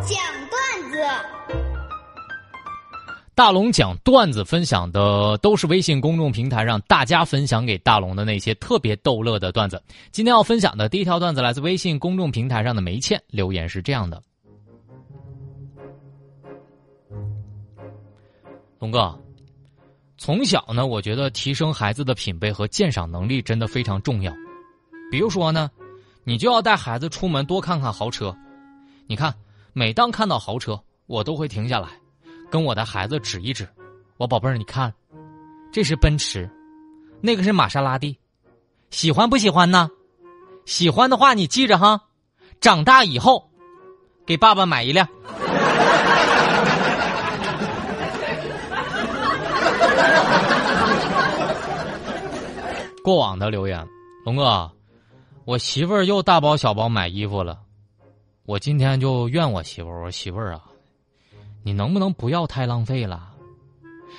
讲段子。大龙讲段子分享的都是微信公众平台上大家分享给大龙的那些特别逗乐的段子。今天要分享的第一条段子来自微信公众平台上的梅倩留言是这样的：龙哥，从小呢，我觉得提升孩子的品味和鉴赏能力真的非常重要。比如说呢，你就要带孩子出门多看看豪车。你看，每当看到豪车，我都会停下来。跟我的孩子指一指，我宝贝儿，你看，这是奔驰，那个是玛莎拉蒂，喜欢不喜欢呢？喜欢的话，你记着哈，长大以后给爸爸买一辆。过往的留言，龙哥，我媳妇儿又大包小包买衣服了，我今天就怨我媳妇儿，我说媳妇儿啊。你能不能不要太浪费了？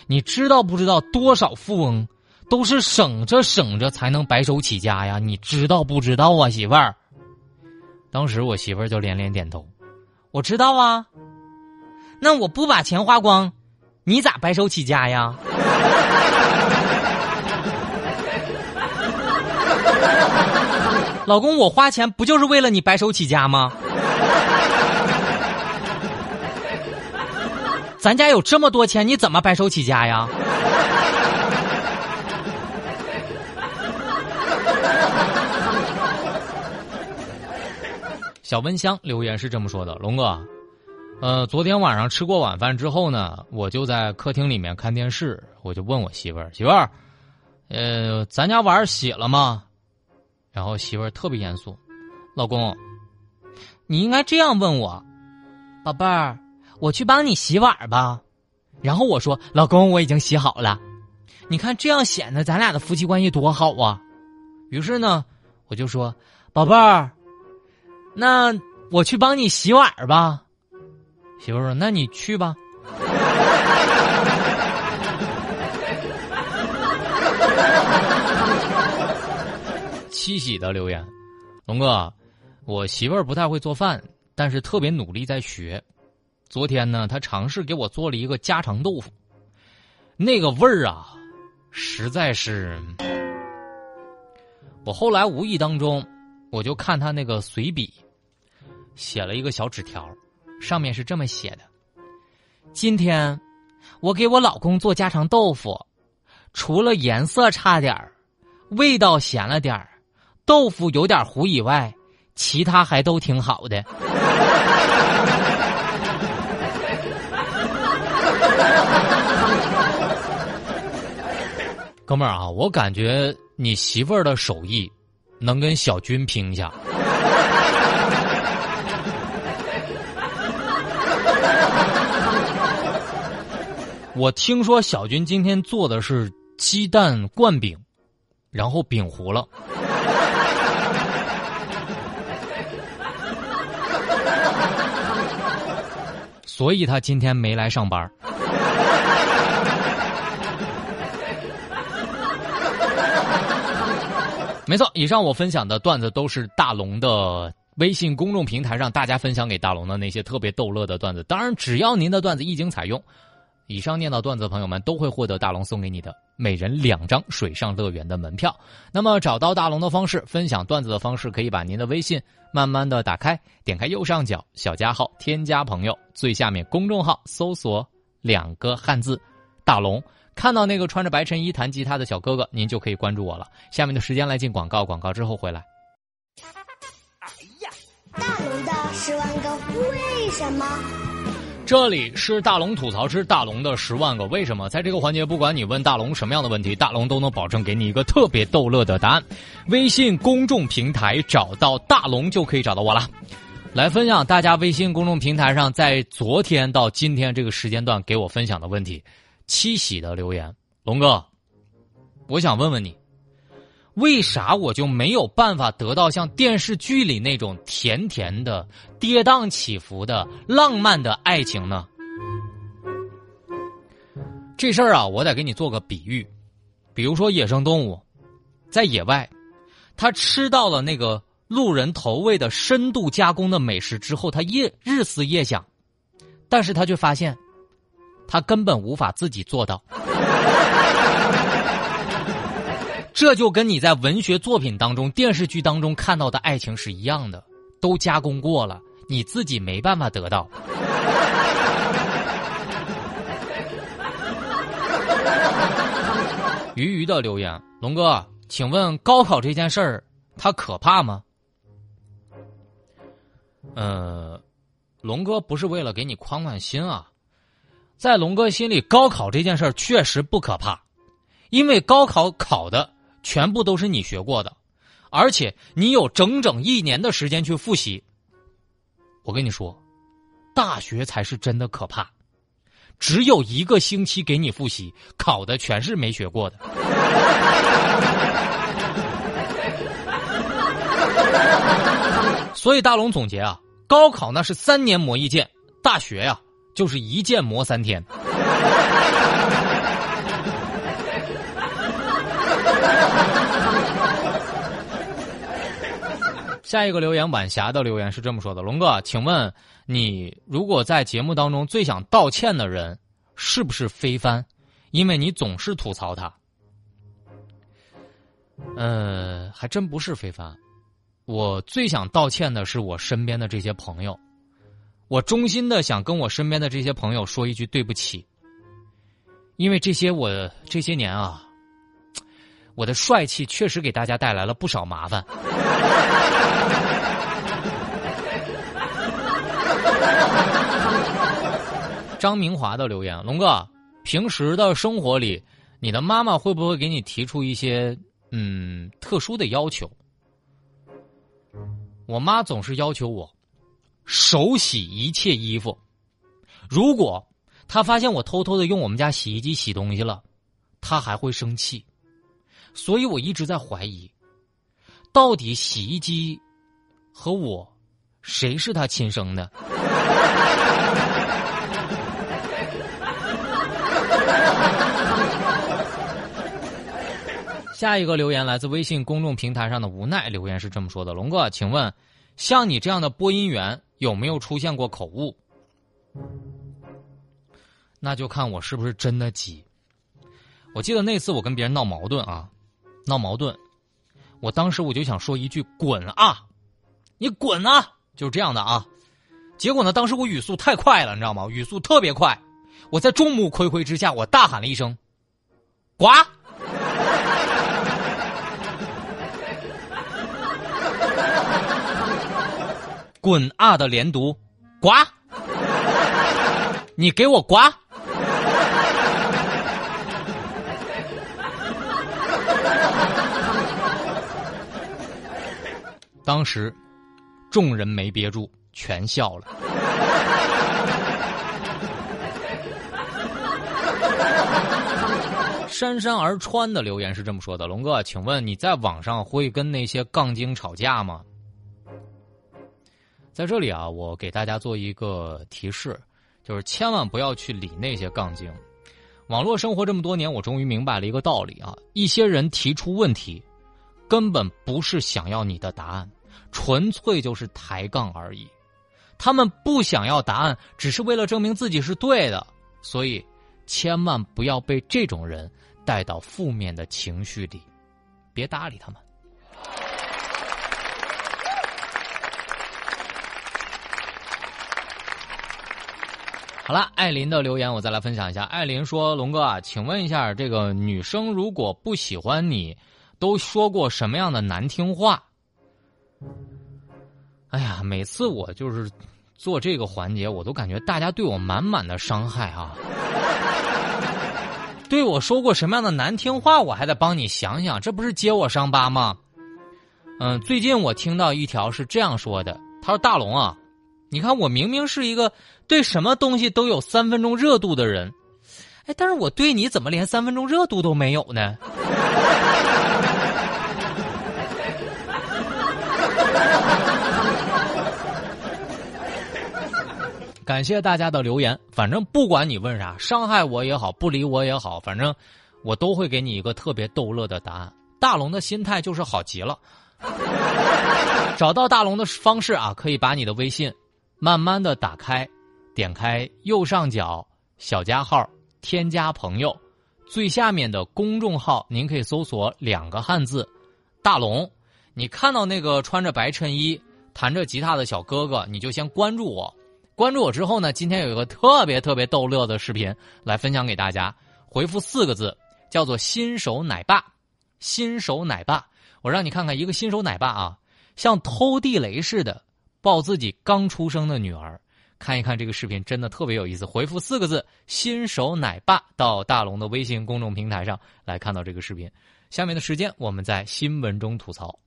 你知道不知道多少富翁都是省着省着才能白手起家呀？你知道不知道啊，媳妇儿？当时我媳妇儿就连连点头，我知道啊。那我不把钱花光，你咋白手起家呀？老公，我花钱不就是为了你白手起家吗？咱家有这么多钱，你怎么白手起家呀？小温香留言是这么说的：“龙哥，呃，昨天晚上吃过晚饭之后呢，我就在客厅里面看电视，我就问我媳妇儿：媳妇儿，呃，咱家碗洗了吗？然后媳妇儿特别严肃：老公，你应该这样问我，宝贝儿。”我去帮你洗碗吧，然后我说：“老公，我已经洗好了，你看这样显得咱俩的夫妻关系多好啊。”于是呢，我就说：“宝贝儿，那我去帮你洗碗吧。”媳妇说：“那你去吧。”七喜的留言，龙哥，我媳妇儿不太会做饭，但是特别努力在学。昨天呢，他尝试给我做了一个家常豆腐，那个味儿啊，实在是……我后来无意当中，我就看他那个随笔，写了一个小纸条，上面是这么写的：“今天我给我老公做家常豆腐，除了颜色差点儿，味道咸了点儿，豆腐有点糊以外，其他还都挺好的。”哥们儿啊，我感觉你媳妇儿的手艺能跟小军拼一下。我听说小军今天做的是鸡蛋灌饼，然后饼糊了，所以他今天没来上班。没错，以上我分享的段子都是大龙的微信公众平台上大家分享给大龙的那些特别逗乐的段子。当然，只要您的段子一经采用，以上念到段子的朋友们都会获得大龙送给你的每人两张水上乐园的门票。那么，找到大龙的方式，分享段子的方式，可以把您的微信慢慢的打开，点开右上角小加号，添加朋友，最下面公众号搜索两个汉字“大龙”。看到那个穿着白衬衣弹吉他的小哥哥，您就可以关注我了。下面的时间来进广告，广告之后回来。哎呀，大龙的十万个为什么？这里是大龙吐槽之大龙的十万个为什么。在这个环节，不管你问大龙什么样的问题，大龙都能保证给你一个特别逗乐的答案。微信公众平台找到大龙就可以找到我了。来分享大家微信公众平台上在昨天到今天这个时间段给我分享的问题。七喜的留言，龙哥，我想问问你，为啥我就没有办法得到像电视剧里那种甜甜的、跌宕起伏的浪漫的爱情呢？这事儿啊，我得给你做个比喻，比如说野生动物，在野外，它吃到了那个路人投喂的深度加工的美食之后，他夜日思夜想，但是他却发现，他根本无法自己做到。这就跟你在文学作品当中、电视剧当中看到的爱情是一样的，都加工过了，你自己没办法得到。鱼鱼的留言，龙哥，请问高考这件事儿，它可怕吗？呃，龙哥不是为了给你宽宽心啊，在龙哥心里，高考这件事儿确实不可怕，因为高考考的全部都是你学过的，而且你有整整一年的时间去复习。我跟你说，大学才是真的可怕。只有一个星期给你复习，考的全是没学过的。所以大龙总结啊，高考那是三年磨一剑，大学呀就是一剑磨三天。下一个留言，晚霞的留言是这么说的：“龙哥，请问你如果在节目当中最想道歉的人是不是飞帆？因为你总是吐槽他。”呃，还真不是飞帆。我最想道歉的是我身边的这些朋友，我衷心的想跟我身边的这些朋友说一句对不起，因为这些我这些年啊，我的帅气确实给大家带来了不少麻烦。张明华的留言：龙哥，平时的生活里，你的妈妈会不会给你提出一些嗯特殊的要求？我妈总是要求我手洗一切衣服，如果他发现我偷偷的用我们家洗衣机洗东西了，他还会生气。所以我一直在怀疑，到底洗衣机和我谁是他亲生的？下一个留言来自微信公众平台上的无奈留言是这么说的：“龙哥，请问，像你这样的播音员有没有出现过口误？那就看我是不是真的急。我记得那次我跟别人闹矛盾啊，闹矛盾，我当时我就想说一句‘滚啊，你滚啊’，就是这样的啊。结果呢，当时我语速太快了，你知道吗？语速特别快，我在众目睽睽之下，我大喊了一声‘呱’。”滚啊的连读，呱！你给我呱！当时，众人没憋住，全笑了。姗姗而穿的留言是这么说的：“龙哥，请问你在网上会跟那些杠精吵架吗？”在这里啊，我给大家做一个提示，就是千万不要去理那些杠精。网络生活这么多年，我终于明白了一个道理啊：一些人提出问题，根本不是想要你的答案，纯粹就是抬杠而已。他们不想要答案，只是为了证明自己是对的。所以，千万不要被这种人带到负面的情绪里，别搭理他们。好了，艾琳的留言我再来分享一下。艾琳说：“龙哥啊，请问一下，这个女生如果不喜欢你，都说过什么样的难听话？”哎呀，每次我就是做这个环节，我都感觉大家对我满满的伤害啊！对我说过什么样的难听话，我还得帮你想想，这不是揭我伤疤吗？嗯，最近我听到一条是这样说的，他说：“大龙啊。”你看，我明明是一个对什么东西都有三分钟热度的人，哎，但是我对你怎么连三分钟热度都没有呢？感谢大家的留言，反正不管你问啥，伤害我也好，不理我也好，反正我都会给你一个特别逗乐的答案。大龙的心态就是好极了。找到大龙的方式啊，可以把你的微信慢慢的打开，点开右上角小加号，添加朋友，最下面的公众号，您可以搜索两个汉字“大龙”。你看到那个穿着白衬衣、弹着吉他的小哥哥，你就先关注我。关注我之后呢，今天有一个特别特别逗乐的视频来分享给大家。回复四个字，叫做“新手奶爸”。新手奶爸，我让你看看一个新手奶爸啊，像偷地雷似的抱自己刚出生的女儿。看一看这个视频，真的特别有意思。回复四个字“新手奶爸”到大龙的微信公众平台上来看到这个视频。下面的时间，我们在新闻中吐槽。